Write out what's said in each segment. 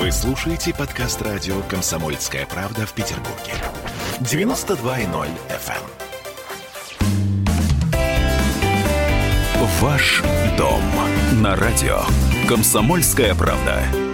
Вы слушаете подкаст радио «Комсомольская правда» в Петербурге. 92.0 FM. эм. Ваш дом на радио «Комсомольская правда».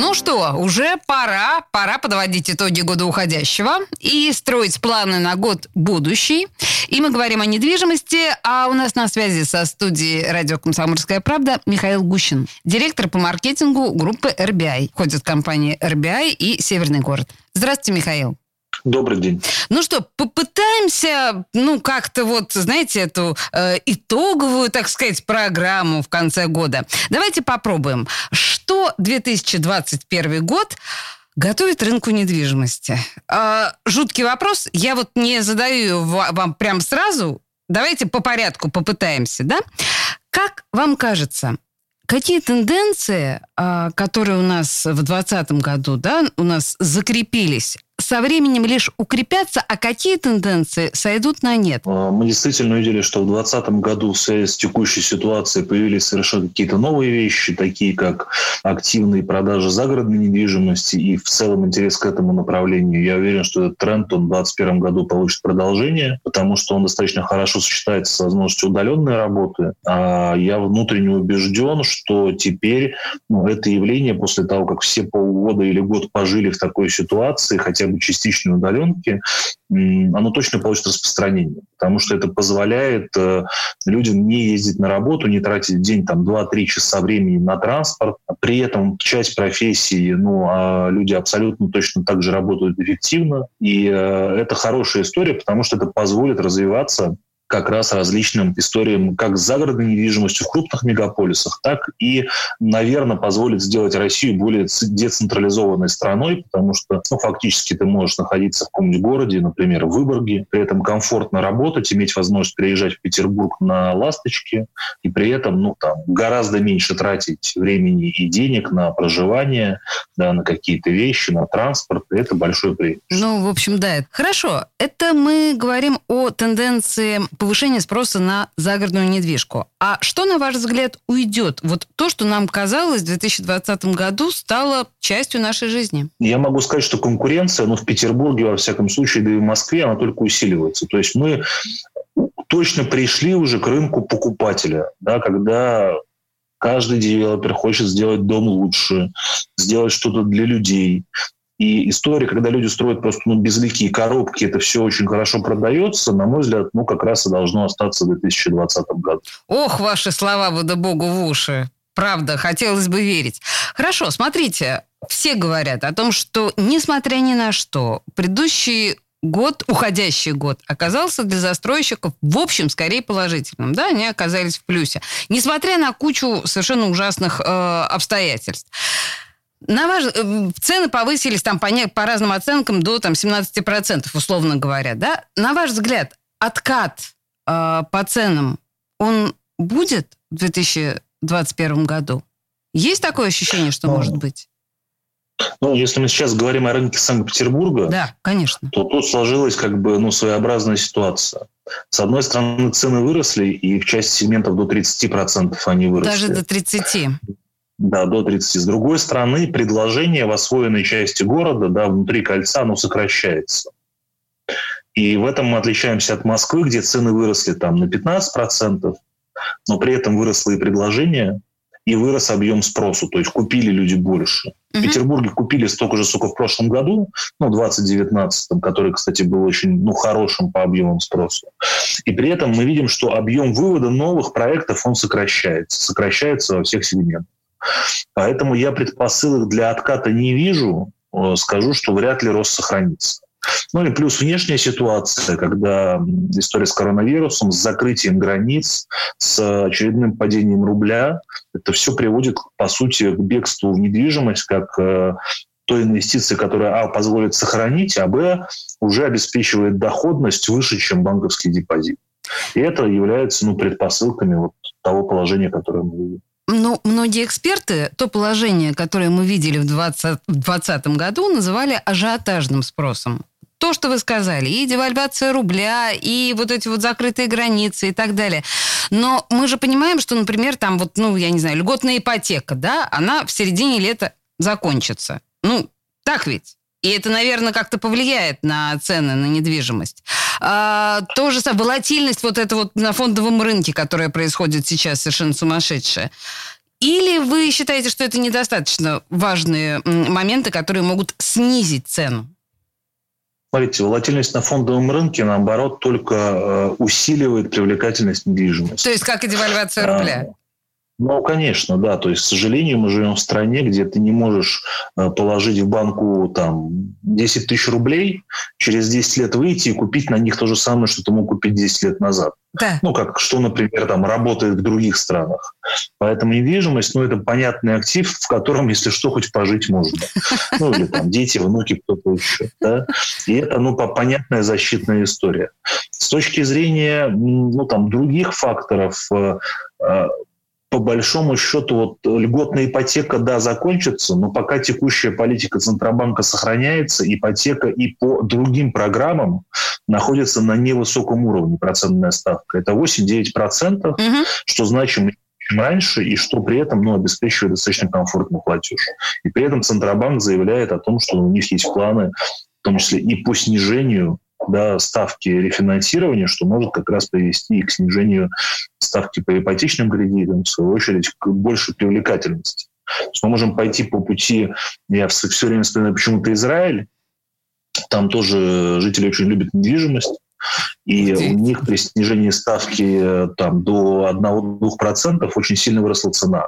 Ну что, уже пора, пора подводить итоги года уходящего и строить планы на год будущий. И мы говорим о недвижимости, а у нас на связи со студией радио «Комсомольская правда» Михаил Гущин, директор по маркетингу группы RBI. Входят компании RBI и «Северный город». Здравствуйте, Михаил. Добрый день. Ну что, попытаемся, ну, как-то вот, знаете, эту э, итоговую, так сказать, программу в конце года. Давайте попробуем. Что 2021 год готовит рынку недвижимости? Э, жуткий вопрос. Я вот не задаю вам прям сразу. Давайте по порядку попытаемся, да? Как вам кажется, Какие тенденции, а, которые у нас в 2020 году, да, у нас закрепились, со временем лишь укрепятся, а какие тенденции сойдут на нет? А, мы действительно увидели, что в 2020 году в связи с текущей ситуацией появились совершенно какие-то новые вещи, такие как активные продажи загородной недвижимости и в целом интерес к этому направлению. Я уверен, что этот тренд он в 2021 году получит продолжение, потому что он достаточно хорошо сочетается с возможностью удаленной работы. А я внутренне убежден, что теперь ну, это явление после того, как все полгода или год пожили в такой ситуации, хотя бы частичной удаленки, оно точно получит распространение, потому что это позволяет э, людям не ездить на работу, не тратить день там 2-3 часа времени на транспорт. При этом часть профессии, ну, а люди абсолютно точно так же работают эффективно. И э, это хорошая история, потому что это позволит развиваться как раз различным историям как с загородной недвижимостью в крупных мегаполисах, так и, наверное, позволит сделать Россию более децентрализованной страной, потому что ну, фактически ты можешь находиться в каком-нибудь городе, например, в Выборге, при этом комфортно работать, иметь возможность приезжать в Петербург на «Ласточке», и при этом ну, там, гораздо меньше тратить времени и денег на проживание, да, на какие-то вещи, на транспорт. И это большой преимущество. Ну, в общем, да. Хорошо. Это мы говорим о тенденции повышение спроса на загородную недвижку. А что, на ваш взгляд, уйдет? Вот то, что нам казалось в 2020 году, стало частью нашей жизни. Я могу сказать, что конкуренция, ну, в Петербурге, во всяком случае, да и в Москве, она только усиливается. То есть мы точно пришли уже к рынку покупателя, да, когда каждый девелопер хочет сделать дом лучше, сделать что-то для людей, и история, когда люди строят просто ну, безликие коробки, это все очень хорошо продается, на мой взгляд, ну, как раз и должно остаться в 2020 году. Ох, ваши слова, да богу, в уши. Правда, хотелось бы верить. Хорошо, смотрите, все говорят о том, что, несмотря ни на что, предыдущий год, уходящий год, оказался для застройщиков, в общем, скорее положительным. Да, они оказались в плюсе. Несмотря на кучу совершенно ужасных э, обстоятельств. На ваш... Э, цены повысились там по, не... по разным оценкам до там, 17%, условно говоря. Да? На ваш взгляд, откат э, по ценам, он будет в 2021 году? Есть такое ощущение, что ну, может быть? Ну, если мы сейчас говорим о рынке Санкт-Петербурга, да, конечно. то тут сложилась как бы ну, своеобразная ситуация. С одной стороны, цены выросли, и в части сегментов до 30% они выросли. Даже до 30%. Да, до 30. С другой стороны, предложение в освоенной части города, да, внутри кольца, оно сокращается. И в этом мы отличаемся от Москвы, где цены выросли там на 15%, но при этом выросло и предложение, и вырос объем спросу, то есть купили люди больше. В Петербурге купили столько же, сколько в прошлом году, ну, 2019, который, кстати, был очень ну, хорошим по объемам спроса. И при этом мы видим, что объем вывода новых проектов, он сокращается. Сокращается во всех сегментах. Поэтому я предпосылок для отката не вижу. Э, скажу, что вряд ли рост сохранится. Ну и плюс внешняя ситуация, когда история с коронавирусом, с закрытием границ, с очередным падением рубля, это все приводит, по сути, к бегству в недвижимость, как э, той инвестиции, которая, а, позволит сохранить, а, б, уже обеспечивает доходность выше, чем банковский депозит. И это является ну, предпосылками вот того положения, которое мы видим. Но многие эксперты то положение, которое мы видели в 2020 году, называли ажиотажным спросом. то, что вы сказали, и девальвация рубля, и вот эти вот закрытые границы и так далее. Но мы же понимаем, что, например, там вот, ну, я не знаю, льготная ипотека, да, она в середине лета закончится. Ну, так ведь? И это, наверное, как-то повлияет на цены на недвижимость. А, то же самое, волатильность вот это вот на фондовом рынке, которая происходит сейчас, совершенно сумасшедшая. Или вы считаете, что это недостаточно важные моменты, которые могут снизить цену? Смотрите, волатильность на фондовом рынке, наоборот, только э, усиливает привлекательность недвижимости. То есть как и девальвация рубля? Ну, конечно, да. То есть, к сожалению, мы живем в стране, где ты не можешь э, положить в банку там 10 тысяч рублей, через 10 лет выйти и купить на них то же самое, что ты мог купить 10 лет назад. Да. Ну, как что, например, там работает в других странах. Поэтому недвижимость, ну, это понятный актив, в котором, если что, хоть пожить можно. Ну, или там дети, внуки, кто-то еще. Да? И это, ну, понятная защитная история. С точки зрения, ну, там, других факторов, э, э, по большому счету вот льготная ипотека, да, закончится, но пока текущая политика Центробанка сохраняется, ипотека и по другим программам находится на невысоком уровне процентная ставка. Это 8-9%, угу. что значимо чем раньше, и что при этом ну, обеспечивает достаточно комфортный платеж. И при этом Центробанк заявляет о том, что у них есть планы, в том числе и по снижению да, ставки рефинансирования, что может как раз привести и к снижению ставки по ипотечным кредитам, в свою очередь, к большей привлекательности. То есть мы можем пойти по пути, я все время вспоминаю почему-то Израиль, там тоже жители очень любят недвижимость, и у них при снижении ставки э, там, до 1-2% очень сильно выросла цена.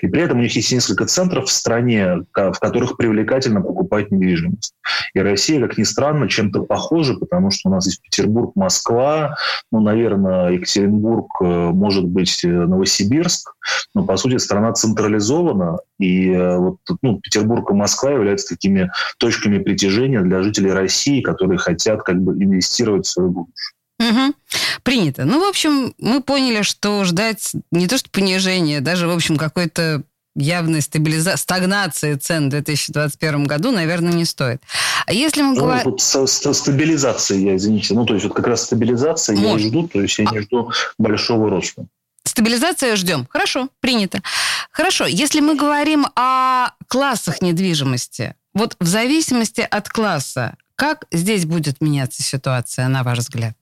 И при этом у них есть несколько центров в стране, в которых привлекательно покупать недвижимость. И Россия, как ни странно, чем-то похожа, потому что у нас есть Петербург, Москва, ну, наверное, Екатеринбург, э, может быть, э, Новосибирск, но, по сути, страна централизована, и э, вот ну, Петербург и Москва являются такими точками притяжения для жителей России, которые хотят как бы инвестировать в свое будущее. Угу. Принято. Ну, в общем, мы поняли, что ждать не то что понижения, даже, в общем, какой-то явной стабилиза... стагнации цен в 2021 году, наверное, не стоит. А если мы ну, говорим... Вот со, со стабилизацией, я, извините, ну, то есть вот как раз стабилизация Может. я жду, то есть я не жду большого роста. Стабилизация ждем. Хорошо, принято. Хорошо, если мы говорим о классах недвижимости, вот в зависимости от класса, как здесь будет меняться ситуация, на ваш взгляд?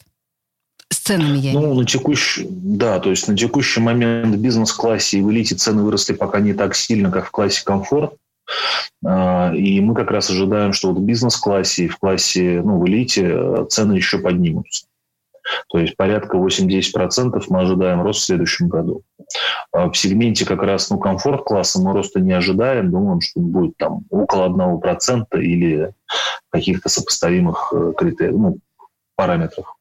С ценами я Ну, на текущий, да, то есть на текущий момент в бизнес-классе и в элите цены выросли пока не так сильно, как в классе комфорт. А, и мы как раз ожидаем, что вот в бизнес-классе и в классе, ну, в элите э, цены еще поднимутся. То есть порядка 8-10% мы ожидаем рост в следующем году. А в сегменте как раз ну, комфорт-класса мы роста не ожидаем. Думаем, что будет там около 1% или каких-то сопоставимых э, критериев, ну, параметрах.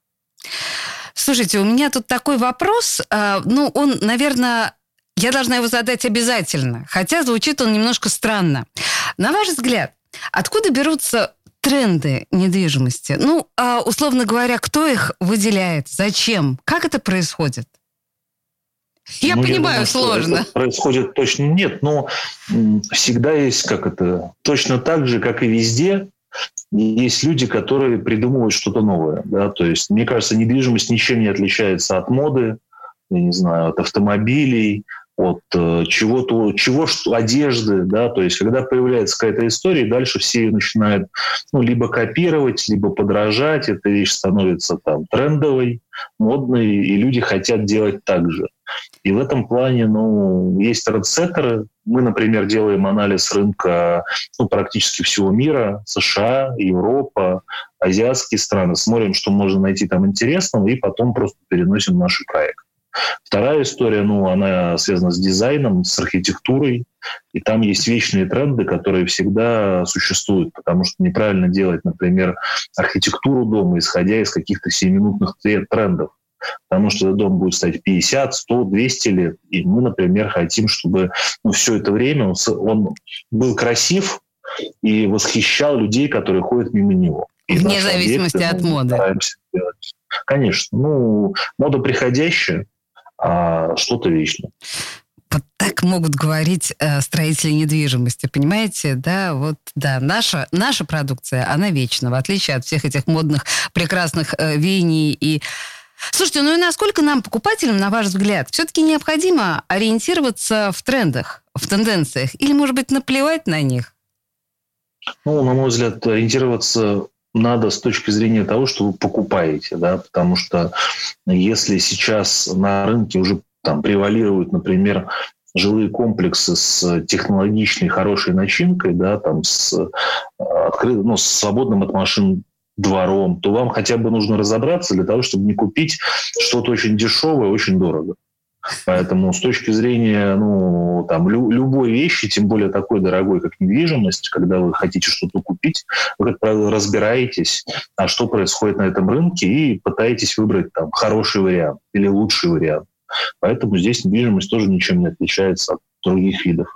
Слушайте, у меня тут такой вопрос. А, ну, он, наверное, я должна его задать обязательно, хотя звучит он немножко странно. На ваш взгляд, откуда берутся тренды недвижимости? Ну, а, условно говоря, кто их выделяет? Зачем? Как это происходит? Я ну, понимаю, я думаю, сложно. происходит точно нет, но всегда есть как это точно так же, как и везде, есть люди, которые придумывают что-то новое. Да? То есть, мне кажется, недвижимость ничем не отличается от моды, я не знаю, от автомобилей, от э, чего-то, чего одежды, да, то есть когда появляется какая-то история, дальше все ее начинают ну, либо копировать, либо подражать, эта вещь становится там трендовой, модной, и люди хотят делать так же. И в этом плане, ну, есть трендсеттеры. Мы, например, делаем анализ рынка ну, практически всего мира, США, Европа, азиатские страны, смотрим, что можно найти там интересного, и потом просто переносим наши проекты. Вторая история, ну, она связана с дизайном, с архитектурой, и там есть вечные тренды, которые всегда существуют, потому что неправильно делать, например, архитектуру дома, исходя из каких-то сиюминутных трендов потому что этот дом будет стоять 50, 100, 200 лет. И мы, например, хотим, чтобы ну, все это время он, он был красив и восхищал людей, которые ходят мимо него. И Вне зависимости объекты, от моды. Конечно. Ну, мода приходящая, а что-то вечное. вот так могут говорить э, строители недвижимости, понимаете, да, вот, да, наша, наша продукция, она вечна, в отличие от всех этих модных, прекрасных э, веяний и Слушайте, ну и насколько нам, покупателям, на ваш взгляд, все-таки необходимо ориентироваться в трендах, в тенденциях, или, может быть, наплевать на них? Ну, на мой взгляд, ориентироваться надо с точки зрения того, что вы покупаете, да, потому что если сейчас на рынке уже там превалируют, например, жилые комплексы с технологичной хорошей начинкой, да, там с, э, открытым, ну, с свободным от машин двором, то вам хотя бы нужно разобраться для того, чтобы не купить что-то очень дешевое, очень дорого. Поэтому с точки зрения ну, там, лю- любой вещи, тем более такой дорогой, как недвижимость, когда вы хотите что-то купить, вы, как правило, разбираетесь, а что происходит на этом рынке, и пытаетесь выбрать там, хороший вариант или лучший вариант. Поэтому здесь недвижимость тоже ничем не отличается от других видов.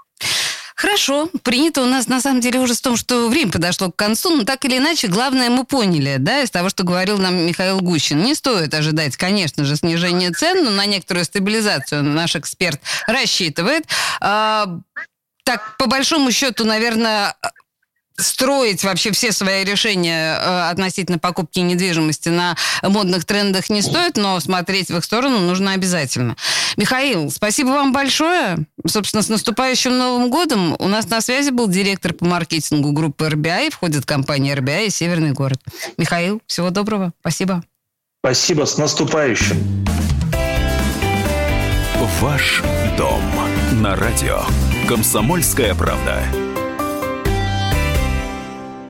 Хорошо. Принято у нас, на самом деле, уже с том, что время подошло к концу, но так или иначе, главное мы поняли, да, из того, что говорил нам Михаил Гущин. Не стоит ожидать, конечно же, снижения цен, но на некоторую стабилизацию наш эксперт рассчитывает. А, так, по большому счету, наверное, строить вообще все свои решения э, относительно покупки недвижимости на модных трендах не стоит, но смотреть в их сторону нужно обязательно. Михаил, спасибо вам большое. Собственно, с наступающим Новым годом у нас на связи был директор по маркетингу группы RBI, входит компания RBI и Северный город. Михаил, всего доброго. Спасибо. Спасибо, с наступающим. Ваш дом на радио. Комсомольская правда.